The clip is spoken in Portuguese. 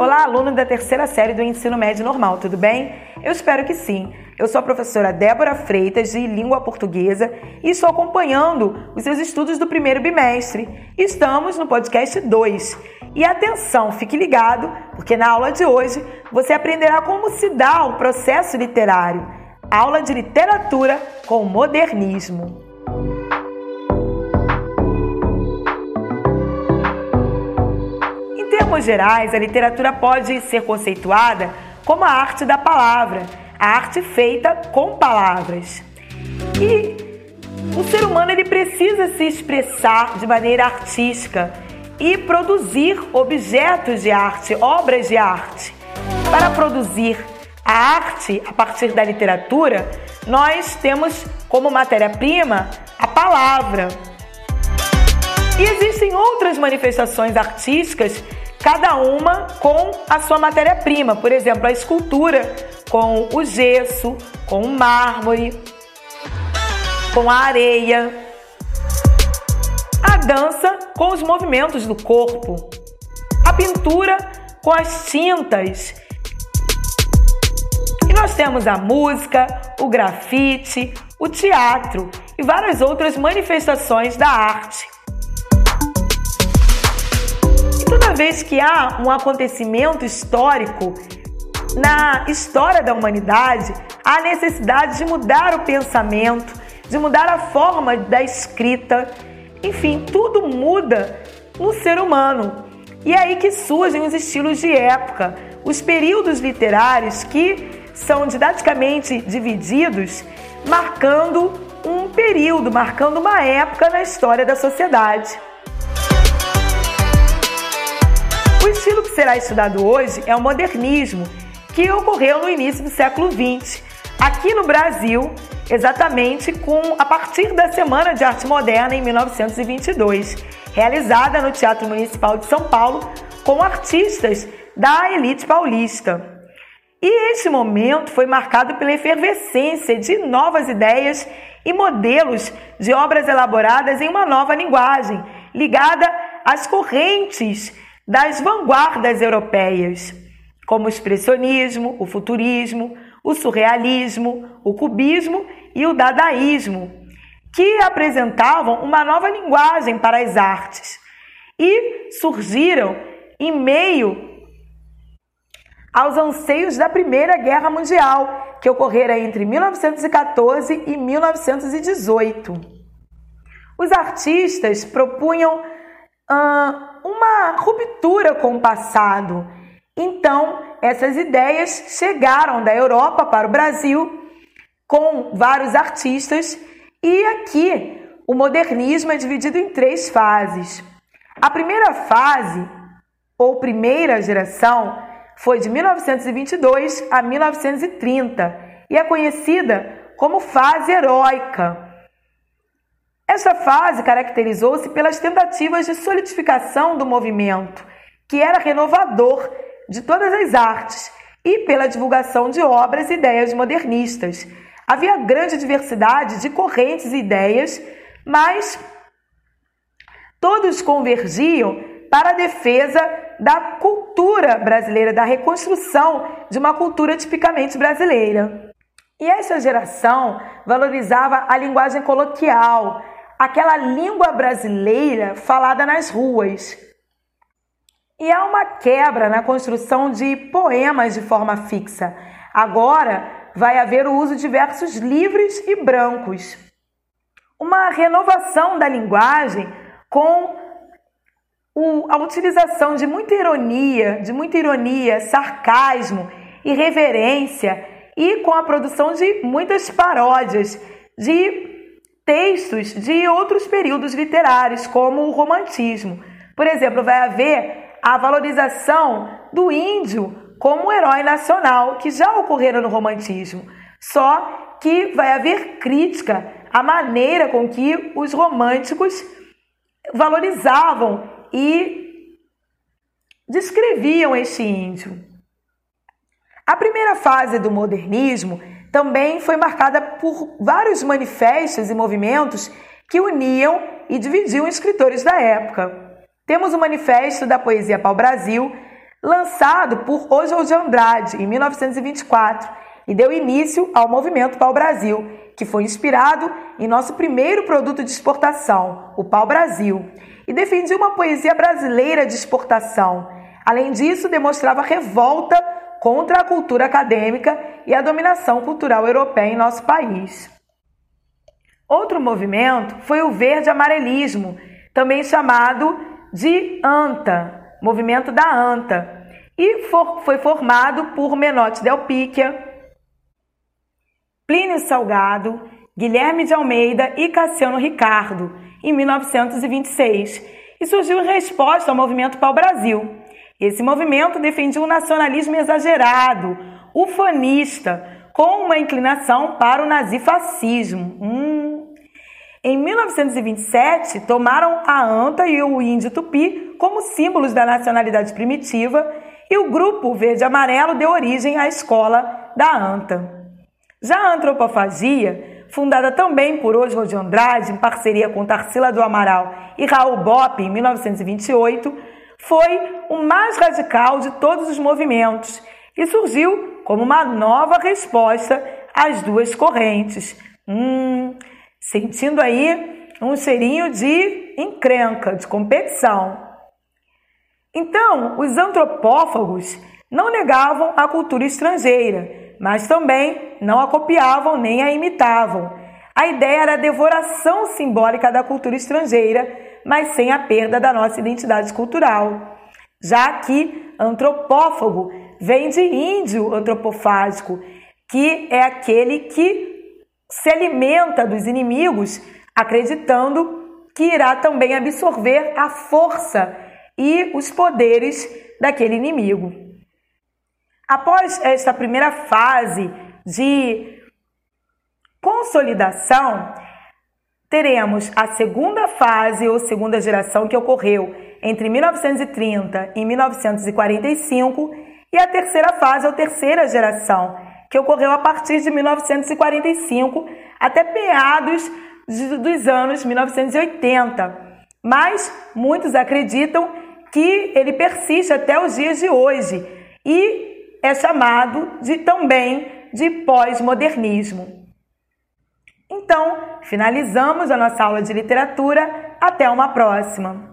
Olá, aluno da terceira série do ensino médio normal, tudo bem? Eu espero que sim. Eu sou a professora Débora Freitas, de língua portuguesa, e estou acompanhando os seus estudos do primeiro bimestre. Estamos no podcast 2. E atenção, fique ligado, porque na aula de hoje você aprenderá como se dá o processo literário. Aula de literatura com modernismo. Termos gerais, a literatura pode ser conceituada como a arte da palavra, a arte feita com palavras. E o ser humano ele precisa se expressar de maneira artística e produzir objetos de arte, obras de arte. Para produzir a arte a partir da literatura, nós temos como matéria-prima a palavra. E existem outras manifestações artísticas cada uma com a sua matéria-prima. Por exemplo, a escultura com o gesso, com o mármore, com a areia. A dança com os movimentos do corpo. A pintura com as tintas. E nós temos a música, o grafite, o teatro e várias outras manifestações da arte. Vez que há um acontecimento histórico na história da humanidade, há necessidade de mudar o pensamento, de mudar a forma da escrita. Enfim, tudo muda no ser humano. E é aí que surgem os estilos de época, os períodos literários que são didaticamente divididos, marcando um período, marcando uma época na história da sociedade. Estilo que será estudado hoje é o modernismo, que ocorreu no início do século XX, aqui no Brasil, exatamente com a partir da Semana de Arte Moderna em 1922, realizada no Teatro Municipal de São Paulo com artistas da elite paulista. E esse momento foi marcado pela efervescência de novas ideias e modelos de obras elaboradas em uma nova linguagem, ligada às correntes das vanguardas europeias, como o expressionismo, o futurismo, o surrealismo, o cubismo e o dadaísmo, que apresentavam uma nova linguagem para as artes e surgiram em meio aos anseios da Primeira Guerra Mundial, que ocorrera entre 1914 e 1918. Os artistas propunham uma ruptura com o passado. Então, essas ideias chegaram da Europa para o Brasil com vários artistas e aqui o modernismo é dividido em três fases. A primeira fase, ou primeira geração, foi de 1922 a 1930 e é conhecida como fase heróica. Esta fase caracterizou-se pelas tentativas de solidificação do movimento, que era renovador de todas as artes, e pela divulgação de obras e ideias modernistas. Havia grande diversidade de correntes e ideias, mas todos convergiam para a defesa da cultura brasileira, da reconstrução de uma cultura tipicamente brasileira. E essa geração valorizava a linguagem coloquial, aquela língua brasileira falada nas ruas. E há uma quebra na construção de poemas de forma fixa. Agora vai haver o uso de versos livres e brancos. Uma renovação da linguagem com a utilização de muita ironia, de muita ironia, sarcasmo, irreverência e com a produção de muitas paródias, de textos de outros períodos literários, como o romantismo. Por exemplo, vai haver a valorização do índio como herói nacional, que já ocorreram no romantismo. Só que vai haver crítica à maneira com que os românticos valorizavam e descreviam este índio. A primeira fase do modernismo também foi marcada por vários manifestos e movimentos que uniam e dividiam escritores da época. Temos o Manifesto da Poesia Pau Brasil, lançado por Oswald de Andrade em 1924 e deu início ao movimento Pau-Brasil, que foi inspirado em nosso primeiro produto de exportação, o Pau-Brasil, e defendia uma poesia brasileira de exportação. Além disso, demonstrava revolta contra a cultura acadêmica e a dominação cultural europeia em nosso país. Outro movimento foi o verde-amarelismo, também chamado de ANTA, movimento da ANTA, e for, foi formado por Menotti Del Picchia, Plínio Salgado, Guilherme de Almeida e Cassiano Ricardo, em 1926, e surgiu em resposta ao movimento Pau-Brasil. Esse movimento defendia um nacionalismo exagerado, ufanista, com uma inclinação para o nazifascismo. Hum. Em 1927, tomaram a anta e o índio tupi como símbolos da nacionalidade primitiva e o grupo verde-amarelo deu origem à escola da anta. Já a antropofagia, fundada também por Oswald de Andrade, em parceria com Tarsila do Amaral e Raul Bopp, em 1928, foi o mais radical de todos os movimentos e surgiu como uma nova resposta às duas correntes. Hum, sentindo aí um cheirinho de encrenca, de competição. Então, os antropófagos não negavam a cultura estrangeira, mas também não a copiavam nem a imitavam. A ideia era a devoração simbólica da cultura estrangeira, mas sem a perda da nossa identidade cultural. Já que antropófago vem de índio antropofágico, que é aquele que se alimenta dos inimigos, acreditando que irá também absorver a força e os poderes daquele inimigo. Após esta primeira fase de consolidação, teremos a segunda fase ou segunda geração que ocorreu entre 1930 e 1945 e a terceira fase ou terceira geração que ocorreu a partir de 1945 até meados dos anos 1980. Mas muitos acreditam que ele persiste até os dias de hoje e é chamado de também de pós-modernismo. Então, finalizamos a nossa aula de literatura. Até uma próxima!